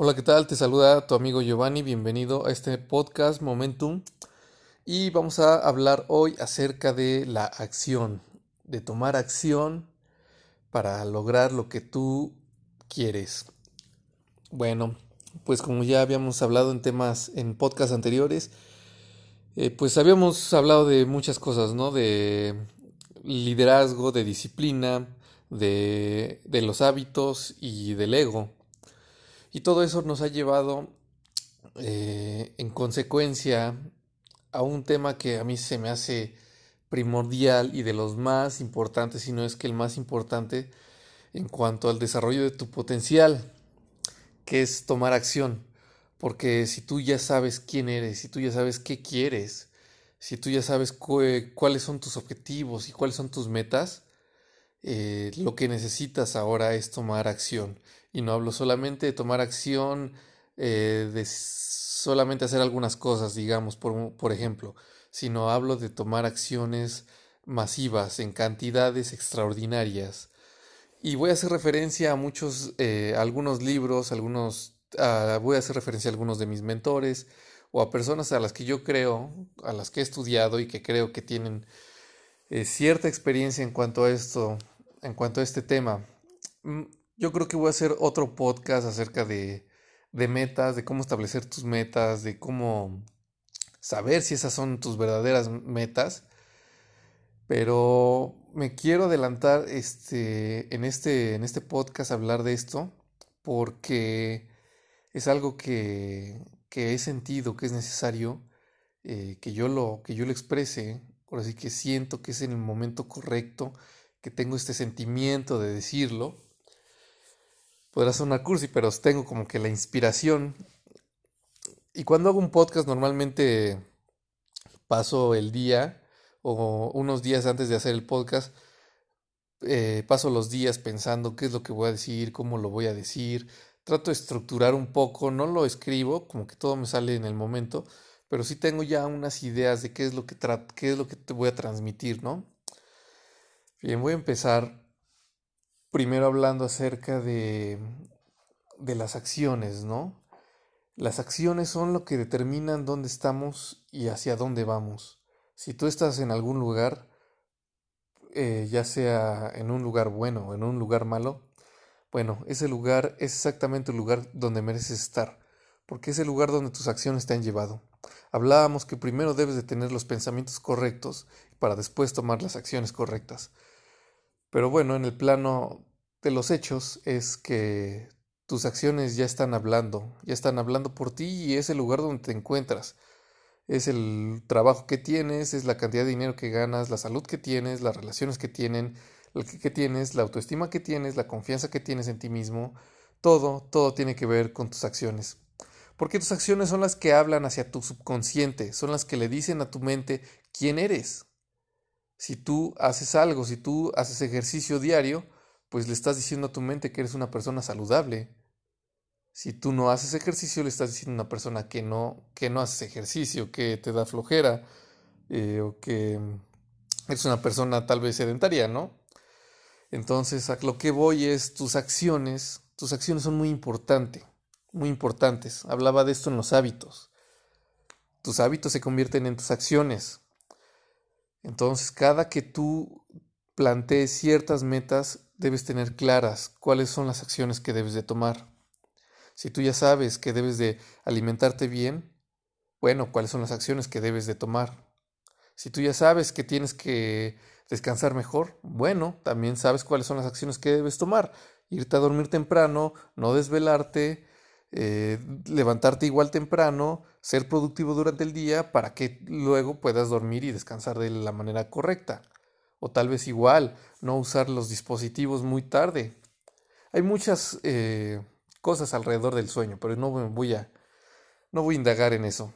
Hola, ¿qué tal? Te saluda tu amigo Giovanni, bienvenido a este podcast Momentum y vamos a hablar hoy acerca de la acción, de tomar acción para lograr lo que tú quieres. Bueno, pues como ya habíamos hablado en temas en podcasts anteriores, eh, pues habíamos hablado de muchas cosas, ¿no? De liderazgo, de disciplina, de, de los hábitos y del ego. Y todo eso nos ha llevado eh, en consecuencia a un tema que a mí se me hace primordial y de los más importantes, si no es que el más importante en cuanto al desarrollo de tu potencial, que es tomar acción. Porque si tú ya sabes quién eres, si tú ya sabes qué quieres, si tú ya sabes cuáles son tus objetivos y cuáles son tus metas, eh, lo que necesitas ahora es tomar acción. Y no hablo solamente de tomar acción, eh, de solamente hacer algunas cosas, digamos, por, por ejemplo, sino hablo de tomar acciones masivas en cantidades extraordinarias. Y voy a hacer referencia a muchos, eh, algunos libros, algunos, voy a hacer referencia a algunos de mis mentores o a personas a las que yo creo, a las que he estudiado y que creo que tienen cierta experiencia en cuanto a esto, en cuanto a este tema. Mm, yo creo que voy a hacer otro podcast acerca de, de metas, de cómo establecer tus metas, de cómo saber si esas son tus verdaderas metas. Pero me quiero adelantar este, en, este, en este podcast hablar de esto porque es algo que, que he sentido que es necesario eh, que, yo lo, que yo lo exprese Ahora sí que siento que es en el momento correcto, que tengo este sentimiento de decirlo. Podrá sonar cursi, pero tengo como que la inspiración. Y cuando hago un podcast normalmente paso el día o unos días antes de hacer el podcast, eh, paso los días pensando qué es lo que voy a decir, cómo lo voy a decir. Trato de estructurar un poco, no lo escribo, como que todo me sale en el momento, pero sí tengo ya unas ideas de qué es lo que, qué es lo que te voy a transmitir, ¿no? Bien, voy a empezar primero hablando acerca de, de las acciones, ¿no? Las acciones son lo que determinan dónde estamos y hacia dónde vamos. Si tú estás en algún lugar, eh, ya sea en un lugar bueno o en un lugar malo, bueno, ese lugar es exactamente el lugar donde mereces estar, porque es el lugar donde tus acciones te han llevado. Hablábamos que primero debes de tener los pensamientos correctos para después tomar las acciones correctas. Pero bueno, en el plano de los hechos es que tus acciones ya están hablando, ya están hablando por ti y es el lugar donde te encuentras. Es el trabajo que tienes, es la cantidad de dinero que ganas, la salud que tienes, las relaciones que tienen, que tienes, la autoestima que tienes, la confianza que tienes en ti mismo. Todo, todo tiene que ver con tus acciones. Porque tus acciones son las que hablan hacia tu subconsciente, son las que le dicen a tu mente quién eres. Si tú haces algo, si tú haces ejercicio diario, pues le estás diciendo a tu mente que eres una persona saludable. Si tú no haces ejercicio, le estás diciendo a una persona que no, que no haces ejercicio, que te da flojera, eh, o que eres una persona tal vez sedentaria, ¿no? Entonces, a lo que voy es tus acciones, tus acciones son muy importantes muy importantes. Hablaba de esto en los hábitos. Tus hábitos se convierten en tus acciones. Entonces, cada que tú plantees ciertas metas, debes tener claras cuáles son las acciones que debes de tomar. Si tú ya sabes que debes de alimentarte bien, bueno, cuáles son las acciones que debes de tomar. Si tú ya sabes que tienes que descansar mejor, bueno, también sabes cuáles son las acciones que debes tomar. Irte a dormir temprano, no desvelarte, eh, levantarte igual temprano, ser productivo durante el día para que luego puedas dormir y descansar de la manera correcta. O tal vez igual, no usar los dispositivos muy tarde. Hay muchas eh, cosas alrededor del sueño, pero no voy a, no voy a indagar en eso.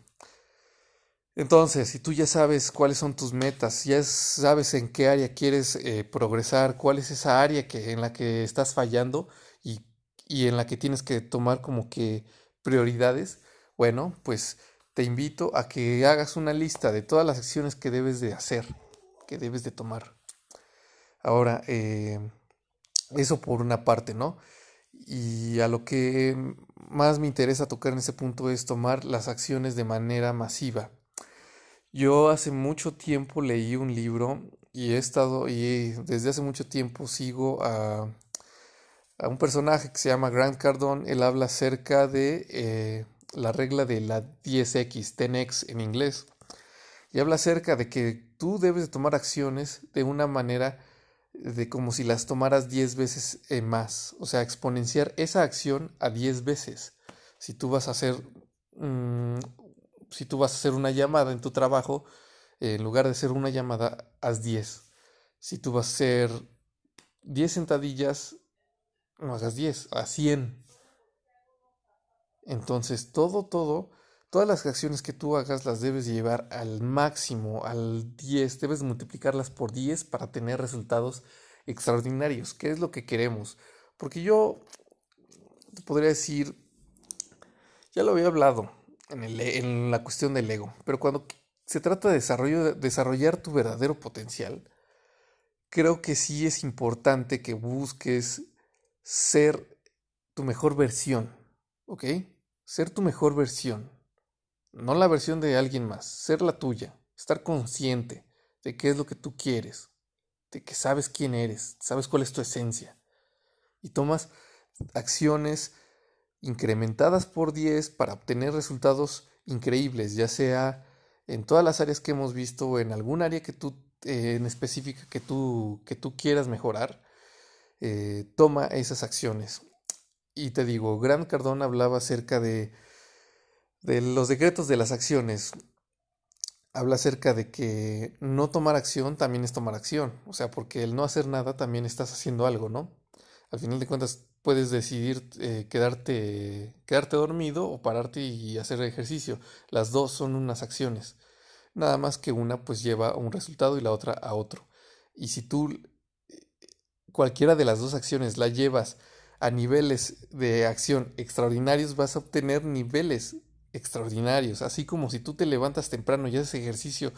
Entonces, si tú ya sabes cuáles son tus metas, ya sabes en qué área quieres eh, progresar, cuál es esa área que, en la que estás fallando y en la que tienes que tomar como que prioridades, bueno, pues te invito a que hagas una lista de todas las acciones que debes de hacer, que debes de tomar. Ahora, eh, eso por una parte, ¿no? Y a lo que más me interesa tocar en ese punto es tomar las acciones de manera masiva. Yo hace mucho tiempo leí un libro y he estado y desde hace mucho tiempo sigo a, a un personaje que se llama Grant Cardone. Él habla acerca de eh, la regla de la 10x, 10x en inglés. Y habla acerca de que tú debes de tomar acciones de una manera de como si las tomaras 10 veces eh, más, o sea, exponenciar esa acción a 10 veces. Si tú vas a hacer mm, si tú vas a hacer una llamada en tu trabajo, en lugar de hacer una llamada, haz 10. Si tú vas a hacer 10 sentadillas, no hagas 10, a 100. Entonces, todo, todo, todas las acciones que tú hagas las debes llevar al máximo, al 10, debes multiplicarlas por 10 para tener resultados extraordinarios, ¿Qué es lo que queremos. Porque yo te podría decir, ya lo había hablado en, en la cuestión del ego, pero cuando se trata de desarrollo, desarrollar tu verdadero potencial, creo que sí es importante que busques ser tu mejor versión, ¿ok? Ser tu mejor versión, no la versión de alguien más, ser la tuya, estar consciente de qué es lo que tú quieres, de que sabes quién eres, sabes cuál es tu esencia y tomas acciones incrementadas por 10 para obtener resultados increíbles, ya sea en todas las áreas que hemos visto o en algún área que tú eh, en específica que tú, que tú quieras mejorar, eh, toma esas acciones. Y te digo, Grant Cardone hablaba acerca de, de los decretos de las acciones. Habla acerca de que no tomar acción también es tomar acción. O sea, porque el no hacer nada también estás haciendo algo, ¿no? Al final de cuentas, puedes decidir eh, quedarte, quedarte dormido o pararte y hacer ejercicio. Las dos son unas acciones. Nada más que una pues lleva a un resultado y la otra a otro. Y si tú cualquiera de las dos acciones la llevas a niveles de acción extraordinarios, vas a obtener niveles extraordinarios. Así como si tú te levantas temprano y haces ejercicio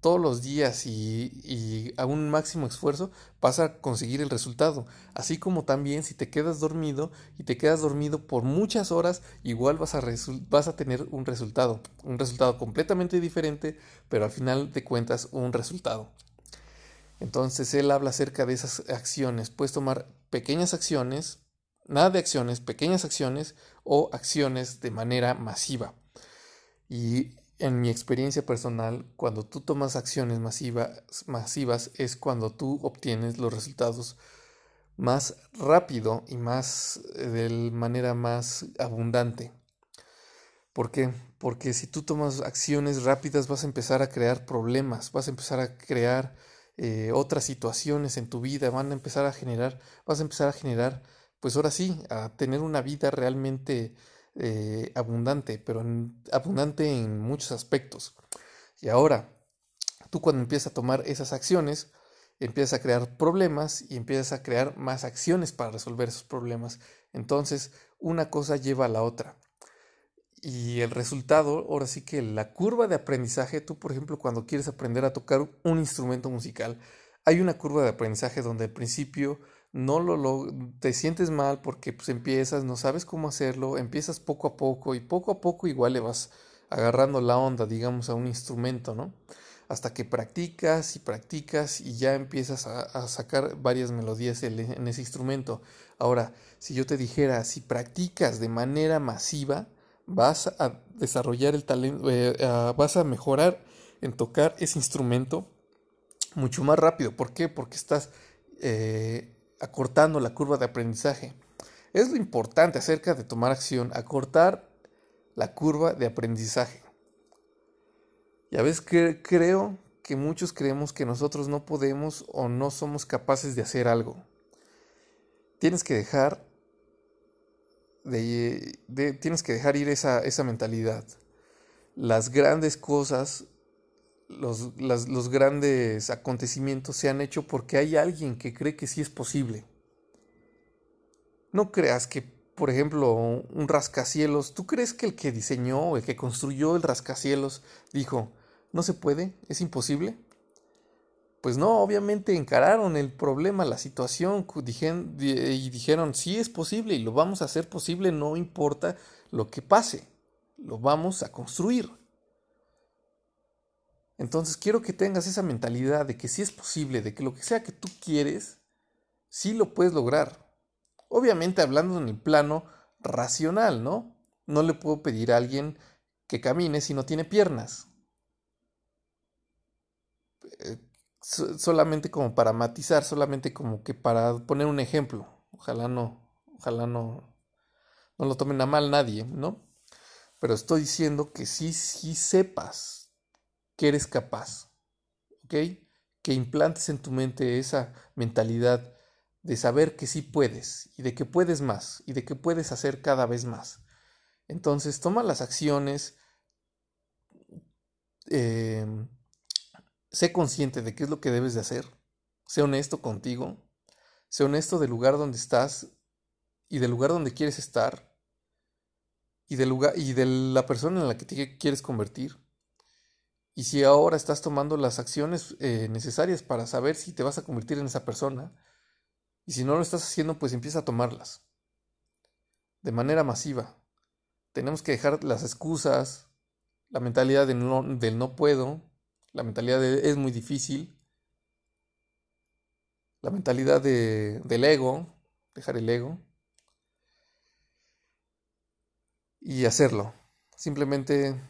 todos los días y, a un máximo esfuerzo, vas a conseguir el resultado. Así como también si te quedas dormido y te quedas dormido por muchas horas, igual vas a, vas a tener un resultado. Un resultado completamente diferente, pero al final de cuentas un resultado. Entonces él habla acerca de esas acciones. Puedes tomar pequeñas acciones, nada de acciones, pequeñas acciones o acciones de manera masiva. Y en mi experiencia personal, cuando tú tomas acciones masivas es cuando tú obtienes los resultados más rápido y más eh, de manera más abundante. ¿Por qué? Porque si tú tomas acciones rápidas vas a empezar a crear problemas, vas a empezar a crear eh, otras situaciones en tu vida, van a empezar a generar, vas a empezar a generar, pues ahora sí, a tener una vida realmente eh, abundante, pero abundante en muchos aspectos. Y ahora, tú cuando empiezas a tomar esas acciones, empiezas a crear problemas y empiezas a crear más acciones para resolver esos problemas. Entonces, una cosa lleva a la otra. Y el resultado, ahora sí que la curva de aprendizaje, tú por ejemplo cuando quieres aprender a tocar un instrumento musical, hay una curva de aprendizaje donde al principio no lo, te sientes mal porque pues empiezas, no sabes cómo hacerlo, empiezas poco a poco y poco a poco igual le vas agarrando la onda, digamos, a un instrumento, ¿no? Hasta que practicas y practicas y ya empiezas a, sacar varias melodías en ese instrumento. Ahora, si yo te dijera, si practicas de manera masiva, vas a desarrollar el talento, eh, vas a mejorar en tocar ese instrumento mucho más rápido. ¿Por qué? Porque estás eh, acortando la curva de aprendizaje. Es lo importante acerca de tomar acción, acortar la curva de aprendizaje. Ya ves que creo que muchos creemos que nosotros no podemos o no somos capaces de hacer algo. Tienes que dejar de, tienes que dejar ir esa, esa mentalidad. Las grandes cosas los, los grandes acontecimientos se han hecho porque hay alguien que cree que sí es posible. No creas que, por ejemplo, un rascacielos, ¿tú crees que el que diseñó el que construyó el rascacielos dijo, no se puede, es imposible? Pues no, obviamente encararon el problema, la situación y dijeron, sí es posible y lo vamos a hacer posible, no importa lo que pase, lo vamos a construir. Entonces quiero que tengas esa mentalidad de que sí es posible, de que lo que sea que tú quieres, sí lo puedes lograr. Obviamente hablando en el plano racional, ¿no? No le puedo pedir a alguien que camine si no tiene piernas. Eh, solamente como para matizar, solamente como que para poner un ejemplo. Ojalá no, ojalá no, no lo tomen a mal nadie, ¿no? Pero estoy diciendo que sí, sí sepas que eres capaz, ¿ok? Que implantes en tu mente esa mentalidad de saber que sí puedes y de que puedes más y de que puedes hacer cada vez más. Entonces toma las acciones, eh, sé consciente de qué es lo que debes de hacer, sé honesto contigo, sé honesto del lugar donde estás y del lugar donde quieres estar y del lugar y de la persona en la que te quieres convertir. Y si ahora estás tomando las acciones eh, necesarias para saber si te vas a convertir en esa persona, y si no lo estás haciendo, pues empieza a tomarlas. De manera masiva. Tenemos que dejar las excusas, la mentalidad del no, del no puedo, la mentalidad de es muy difícil, la mentalidad de, del ego, dejar el ego y hacerlo, simplemente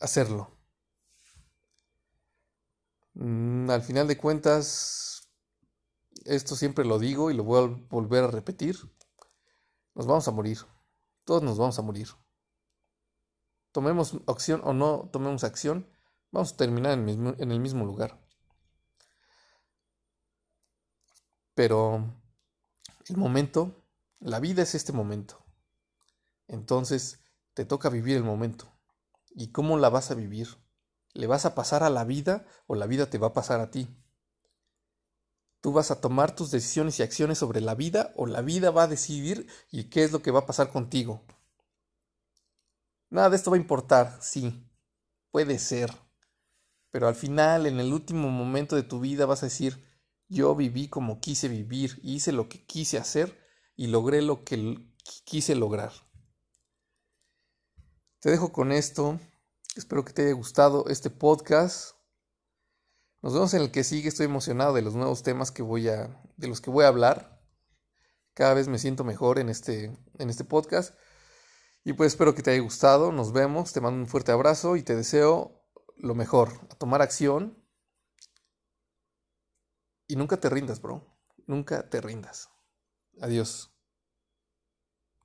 hacerlo. Mm, al final de cuentas, esto siempre lo digo y lo voy a volver a repetir, nos vamos a morir, todos nos vamos a morir. Tomemos acción o no tomemos acción, vamos a terminar en el mismo, lugar. Pero el momento, la vida es este momento. Entonces te toca vivir el momento. ¿Y cómo la vas a vivir? ¿Le vas a pasar a la vida o la vida te va a pasar a ti? Tú vas a tomar tus decisiones y acciones sobre la vida o la vida va a decidir y qué es lo que va a pasar contigo. Nada de esto va a importar, sí, puede ser. Pero al final, en el último momento de tu vida, vas a decir, yo viví como quise vivir, hice lo que quise hacer y logré lo que quise lograr. Te dejo con esto. Espero que te haya gustado este podcast. Nos vemos en el que sigue. Estoy emocionado de los nuevos temas que voy a, de los que voy a hablar. Cada vez me siento mejor en este, en este podcast. Y pues espero que te haya gustado. Nos vemos. Te mando un fuerte abrazo y te deseo lo mejor. A tomar acción. Y nunca te rindas, bro. Nunca te rindas. Adiós.